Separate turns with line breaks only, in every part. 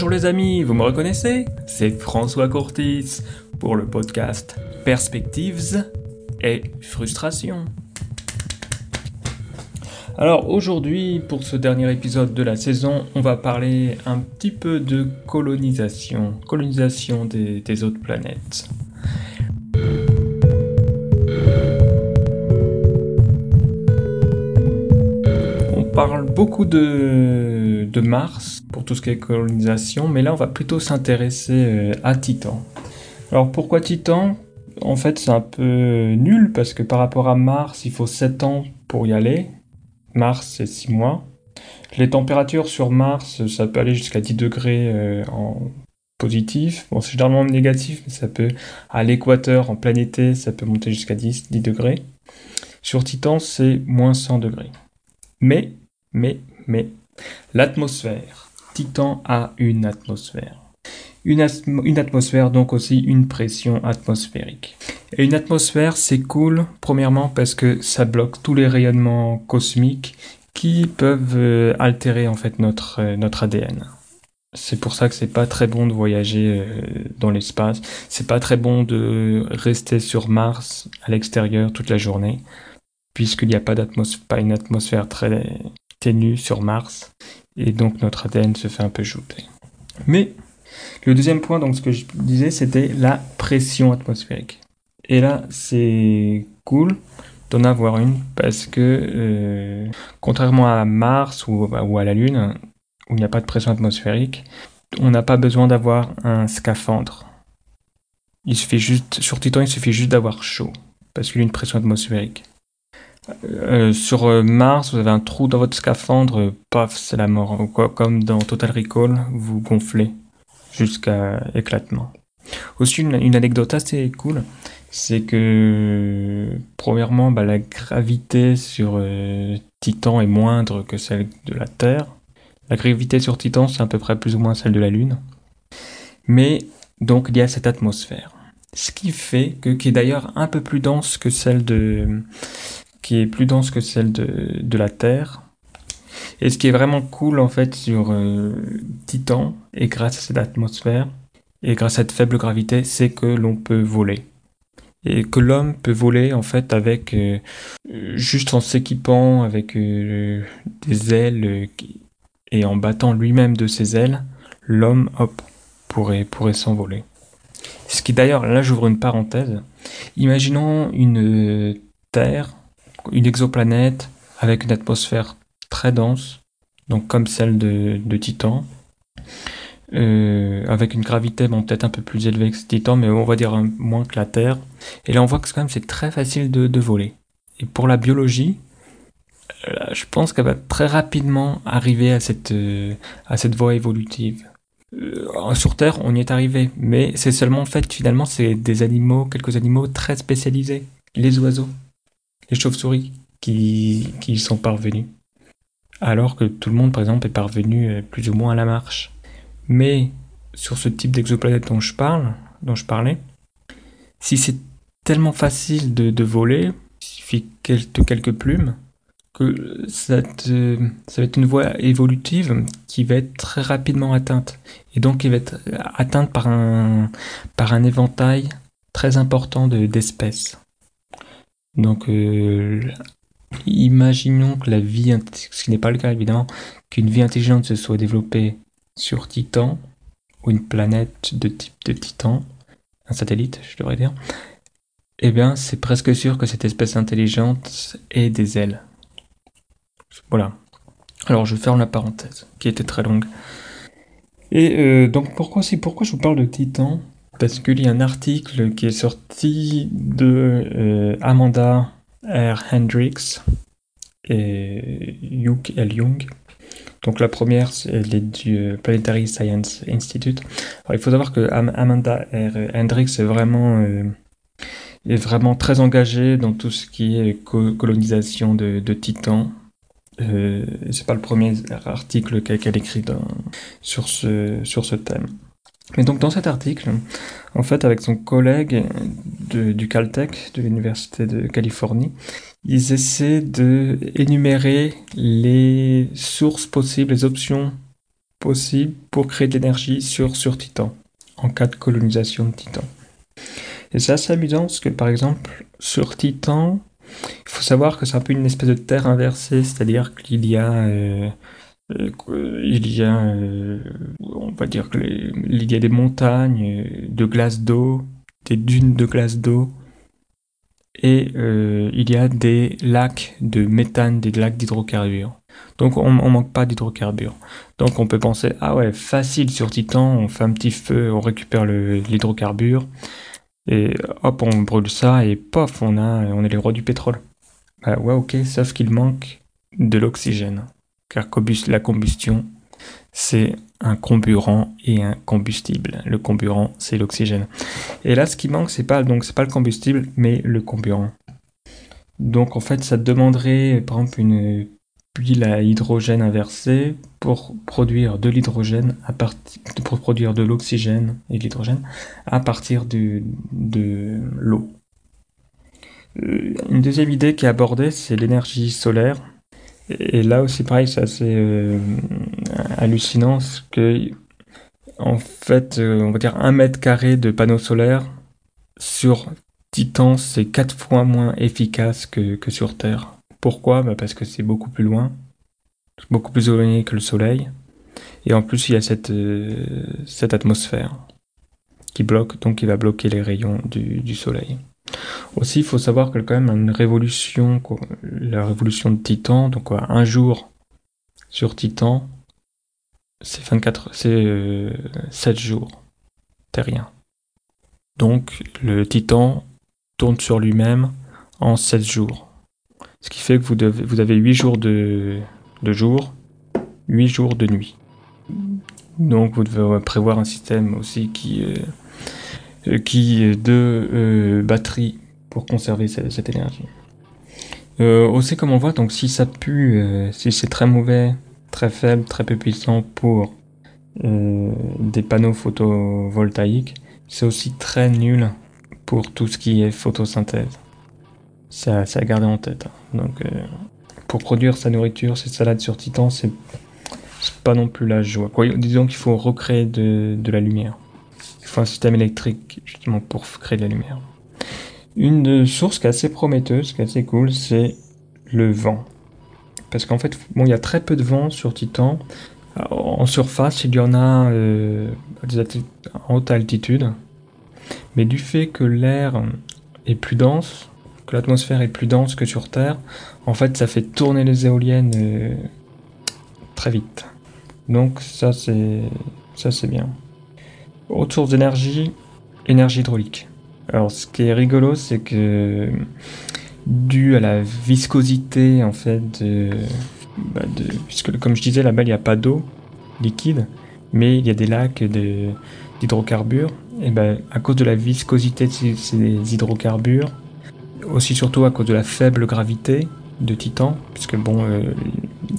Bonjour les amis, vous me reconnaissez? C'est François Courtis pour le podcast Perspectives et Frustration. Alors aujourd'hui, pour ce dernier épisode de la saison, on va parler un petit peu de colonisation, colonisation des, des autres planètes. parle beaucoup de, de, Mars tout ce qui est colonisation, mais là on va plutôt s'intéresser euh, à Titan. Alors pourquoi Titan? En fait c'est un peu nul parce que par rapport à Mars il faut 7 ans pour y aller. Mars c'est 6 mois. Les températures sur Mars ça peut aller jusqu'à 10 degrés euh, en positif. Bon c'est généralement négatif mais ça peut à l'équateur en plein été ça peut monter jusqu'à 10, 10 degrés. Sur Titan c'est moins 100 degrés. Mais mais, mais, l'atmosphère. Titan a une atmosphère. Une, atmosphère, donc aussi une pression atmosphérique. Et une atmosphère, c'est cool, premièrement parce que ça bloque tous les rayonnements cosmiques qui peuvent euh, altérer en fait notre, euh, notre ADN. C'est pour ça que c'est pas très bon de voyager euh, dans l'espace. C'est pas très bon de rester sur Mars à l'extérieur toute la journée, puisqu'il n'y a pas pas une atmosphère très ténue sur Mars, et donc notre ADN se fait un peu jouter. Mais le deuxième point, donc ce que je disais, c'était la pression atmosphérique. Et là, c'est cool d'en avoir une parce que euh, contrairement à Mars ou, ou, à la Lune, où il n'y a pas de pression atmosphérique, on n'a pas besoin d'avoir un scaphandre. Il suffit juste, sur Titan, il suffit juste d'avoir chaud parce qu'il y a une pression atmosphérique. Euh, sur euh, Mars, vous avez un trou dans votre scaphandre, euh, paf, c'est la mort. Comme dans Total Recall, vous gonflez jusqu'à éclatement. Aussi, une, anecdote assez cool, c'est que, premièrement, bah, la gravité sur Titan est moindre que celle de la Terre. La gravité sur Titan, c'est à peu près plus ou moins celle de la Lune. Mais, donc, il y a cette atmosphère. Ce qui fait que, qui est d'ailleurs un peu plus dense que celle de, qui est plus dense que celle de, de la Terre. Et ce qui est vraiment cool en fait sur euh, Titan, et grâce à cette atmosphère, et grâce à cette faible gravité, c'est que l'on peut voler. Et que l'homme peut voler en fait avec euh, juste en s'équipant avec euh, des ailes et en battant lui-même de ses ailes, l'homme hop pourrait pourrait s'envoler. Ce qui d'ailleurs là j'ouvre une parenthèse. Imaginons une Terre une exoplanète avec une atmosphère très dense, donc comme celle de, Titan, euh, avec une gravité bon, peut-être un peu plus élevée que Titan, mais on va dire moins que la Terre. Et là, on voit que quand même c'est très facile de, voler. Et pour la biologie, euh, je pense qu'elle va très rapidement arriver à cette, euh, à cette voie évolutive. sur Terre, on y est arrivé, mais c'est seulement en fait finalement c'est des animaux, quelques animaux très spécialisés, les oiseaux les chauves-souris qui, qui sont parvenus. Alors que tout le monde, par exemple, est parvenu euh, plus ou moins à la marche. Mais sur ce type d'exoplanète dont je parle, dont je parlais, si c'est tellement facile de, voler, il suffit de quelques plumes, que ça, ça va être une voie évolutive qui va être très rapidement atteinte. Et donc qui va être atteinte par un, par un éventail très important d'espèces. Donc, euh, imaginons que la vie, ce qui n'est pas le cas évidemment, qu'une vie intelligente se soit développée sur Titan, ou une planète de type de Titan, un satellite, je devrais dire, eh bien, c'est presque sûr que cette espèce intelligente ait des ailes. Voilà. Alors, je ferme la parenthèse, qui était très longue. Et euh, donc, pourquoi, pourquoi je vous parle de Titan? Parce qu'il y a un article qui est sorti de euh, Amanda R. Hendricks et Hugh L. Young. Donc la première, elle est du euh, Planetary Science Institute. il faut savoir que Amanda R. Hendricks est vraiment, euh, est vraiment très engagée dans tout ce qui est colonisation de, de Titan. Euh, c'est pas le premier article qu'elle écrit sur, ce, sur ce thème. Mais donc dans cet article, en fait, avec son collègue du Caltech, de l'Université de Californie, ils essaient de énumérer les sources possibles, les options possible pour créer de l'énergie sur, sur Titan, en cas de colonisation de Titan. Et c'est assez amusant parce que par exemple, sur Titan, il faut savoir que c'est un peu une espèce de terre inversée, c'est-à-dire qu'il y a, euh, il y a, euh, on va dire qu'il y a des montagnes de glace d'eau, des dunes de glace d'eau, et il y a des lacs de méthane, des lacs d'hydrocarbures. Donc on, on manque pas d'hydrocarbures. Donc on peut penser ah ouais facile sur Titan, on fait un petit feu, on récupère l'hydrocarbure et hop on brûle ça et pof on a on est les rois du pétrole. Bah ouais ok sauf qu'il manque de l'oxygène car la combustion c'est un comburant et un combustible. Le comburant c'est l'oxygène. Et là ce qui manque c'est pas pas le combustible mais le comburant. Donc en fait ça demanderait par exemple une puis à hydrogène inversé pour produire de l'hydrogène à partir pour produire de l'oxygène et de l'hydrogène à partir de, de l'eau. Euh, une deuxième idée qui est abordée, c'est l'énergie solaire. Et là aussi, pareil, c'est assez euh, hallucinant, parce que en fait, euh, on va dire un mètre carré de panneaux solaires sur Titan, c'est quatre fois moins efficace que, que sur Terre. Pourquoi? Bah Parce que c'est beaucoup plus loin, beaucoup plus éloigné que le Soleil. Et en plus, il y a cette, euh, cette atmosphère qui bloque, donc qui va bloquer les rayons du, du Soleil. Aussi, il faut savoir que quand même une révolution, la révolution de Titan, donc un jour sur Titan, c'est 24, c'est euh, 7 jours terriens. Donc le Titan tourne sur lui-même en 7 jours. Ce qui fait que vous avez 8 jours de, de jour, 8 jours de nuit. Donc vous devez prévoir un système aussi qui, euh, qui de euh, batterie pour conserver cette, énergie. Euh, aussi comme on voit, donc si ça pue, euh, si c'est très mauvais, très faible, très peu puissant pour euh, des panneaux photovoltaïques, c'est aussi très nul pour tout ce qui est photosynthèse c'est à, garder en tête. Hein. Donc, euh, pour produire sa nourriture, ses salades sur Titan, c'est pas non plus la joie. disons qu'il faut recréer de, de, la lumière. Un système électrique justement pour créer de la lumière. Une source qui est assez prometteuse, qui est assez cool, c'est le vent. Parce qu'en fait, bon, il y a très peu de vent sur Titan. En surface, il y en a euh, en haute altitude. Mais du fait que l'air est plus dense, l'atmosphère est plus dense que sur Terre, en fait, ça fait tourner les éoliennes euh, très vite. Donc ça, c'est ça, c'est bien. Autre source d'énergie, énergie hydraulique. Alors, ce qui est rigolo, c'est que dû à la viscosité, en fait, de, bah, puisque comme je disais, là-bas, il n'y a pas d'eau liquide, mais il y a des lacs d'hydrocarbures. Et ben, à cause de la viscosité de ces hydrocarbures, aussi surtout à cause de la faible gravité de Titan, puisque bon, euh,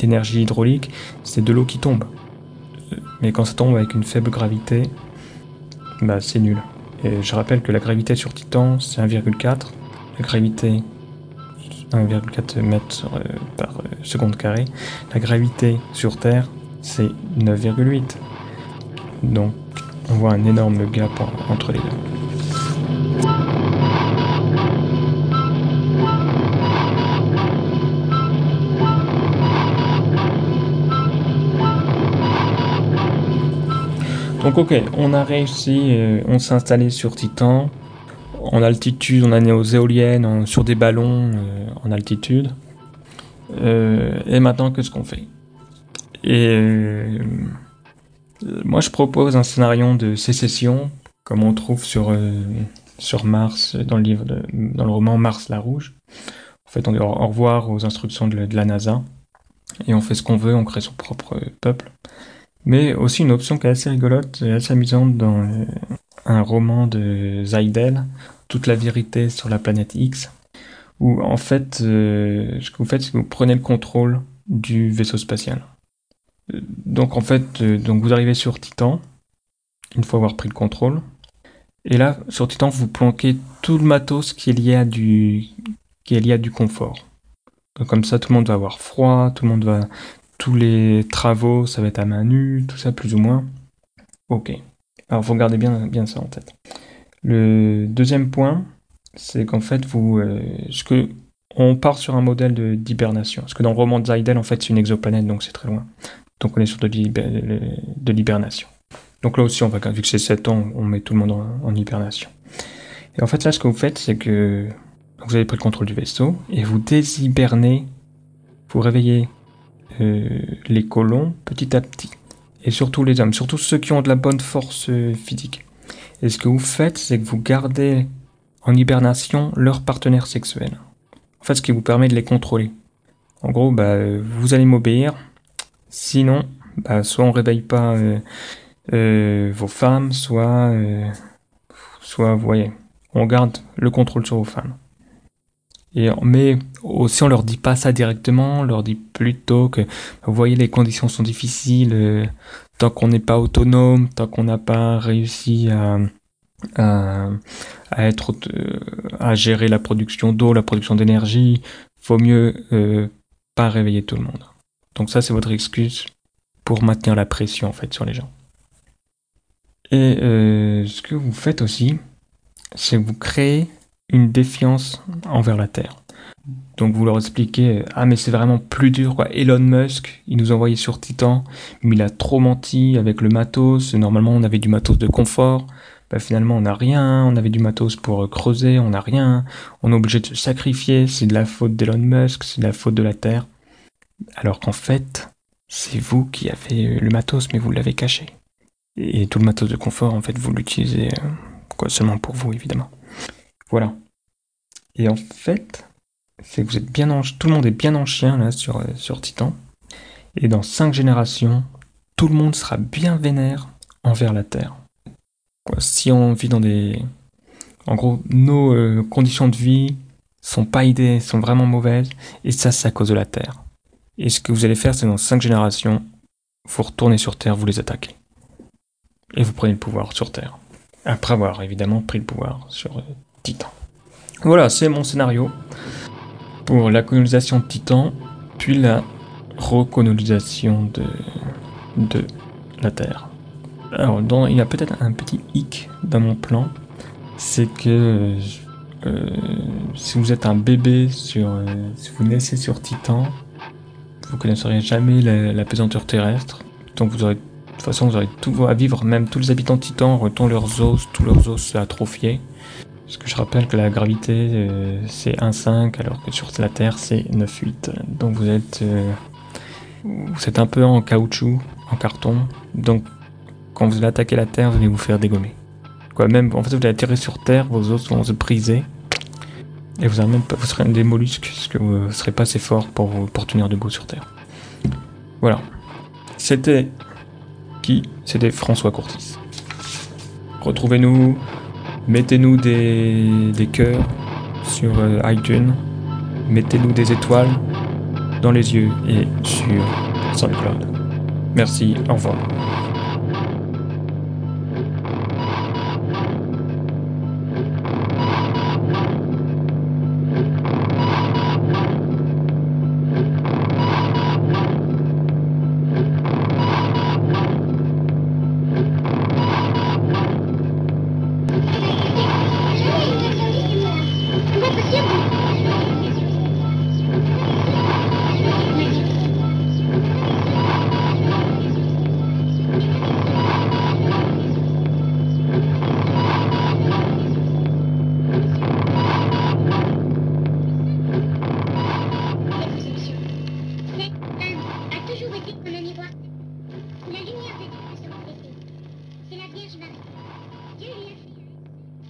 l'énergie hydraulique, c'est de l'eau qui tombe. Mais quand ça tombe avec une faible gravité, bah c'est nul. Et je rappelle que la gravité sur Titan, c'est 1,4. La gravité 1,4 mètres euh, par euh, seconde carrée. La gravité sur Terre, c'est 9,8. Donc, on voit un énorme gap entre les deux. Donc ok, on a réussi, euh, on s'est installé sur Titan. En altitude, on a né aux éoliennes, sur des ballons euh, en altitude. Euh, et maintenant, qu'est-ce qu'on fait? Et moi, je propose un scénario de sécession, comme on trouve sur, Mars, dans le, livre dans le roman Mars la Rouge. En fait, on dit au revoir aux instructions de la NASA. Et on fait ce qu'on veut, on crée son propre peuple. Mais aussi une option qui est assez rigolote et assez amusante dans euh, un roman de Zaidel, Toute la vérité sur la planète X, où en fait, euh, ce que vous faites, c'est que vous prenez le contrôle du vaisseau spatial. Euh, donc en fait, donc vous arrivez sur Titan, une fois avoir pris le contrôle, et là, sur Titan, vous planquez tout le matos qui est lié à du, qui est lié à du confort. Comme ça, tout le monde va avoir froid, tout le monde va tous les travaux, ça va être à main nue, tout ça plus ou moins. Ok. Alors faut garder bien, bien ça en tête. Le deuxième point, c'est qu'en fait, vous, euh, ce que on part sur un modèle d'hibernation. Parce que dans le roman de Zaidel, en fait, c'est une exoplanète, donc c'est très loin. Donc on est sur de l'hibernation. Donc là aussi, on va, vu que c'est 7 ans, on met tout le monde en, hibernation. Et en fait, là, ce que vous faites, c'est que vous avez pris le contrôle du vaisseau et vous déshibernez, vous réveillez les colons petit à petit. Et surtout les hommes, surtout ceux qui ont de la bonne force euh, physique. Et ce que vous faites, c'est que vous gardez en hibernation leur partenaire sexuel. En fait, ce qui vous permet de les contrôler. En gros, bah, vous allez m'obéir. Sinon, bah, soit on réveille pas euh, euh, vos femmes, soit, euh, soit, vous voyez, on garde le contrôle sur vos femmes. Mais aussi on leur dit pas ça directement, on leur dit plutôt que vous voyez les conditions sont difficiles, euh, tant qu'on n'est pas autonome, tant qu'on n'a pas réussi à, à, être à gérer la production d'eau, la production d'énergie, faut mieux euh, pas réveiller tout le monde. Donc ça c'est votre excuse pour maintenir la pression en fait sur les gens. Et euh, ce que vous faites aussi, c'est que vous créez une défiance envers la Terre. Donc vous leur expliquez, ah mais c'est vraiment plus dur quoi. Elon Musk, il nous a envoyé sur Titan, mais il a trop menti avec le matos. Normalement on avait du matos de confort. Bah, finalement on n'a rien, on avait du matos pour creuser, on n'a rien. On est obligé de se sacrifier, c'est de la faute d'Elon Musk, c'est de la faute de la Terre. Alors qu'en fait, c'est vous qui avez le matos, mais vous l'avez caché. Et tout le matos de confort, en fait, vous l'utilisez euh, seulement pour vous, évidemment. Voilà. Et en fait, c'est que vous êtes bien en, tout le monde est bien en chien là sur, euh, sur Titan. Et dans cinq générations, tout le monde sera bien vénère envers la Terre. Si on vit dans des, en gros, nos euh, conditions de vie sont pas idées, sont vraiment mauvaises, et ça, c'est à cause de la Terre. Et ce que vous allez faire, c'est dans cinq générations, vous retournez sur Terre, vous les attaquez et vous prenez le pouvoir sur Terre. Après avoir évidemment pris le pouvoir sur euh, Titan. Voilà, c'est mon scénario pour la colonisation de Titan, puis la recolonisation de, la Terre. Alors, il y a peut-être un petit hic dans mon plan, c'est que euh, si vous êtes un bébé sur, euh, si vous naissez sur Titan, vous connaîtrez jamais la, pesanteur terrestre, donc vous aurez de toute façon, vous aurez tout à vivre, même tous les habitants de Titan auront leurs os, tous leurs os atrophiés. Parce que je rappelle que la gravité euh, c'est 1,5 alors que sur la Terre c'est 9,8. Donc vous êtes, euh, vous êtes un peu en caoutchouc, en carton. Donc quand vous allez attaquer la Terre, vous allez vous faire dégommer. Quoi, même, en fait, vous allez atterrir sur Terre, vos os vont se briser. Et vous, même vous serez des mollusques, parce que vous ne serez pas assez fort pour, pour tenir debout sur Terre. Voilà. C'était qui? C'était François Courtis. Retrouvez-nous, mettez-nous des, des cœurs sur euh, iTunes, mettez-nous des étoiles dans les yeux et sur SoundCloud. Merci, au revoir.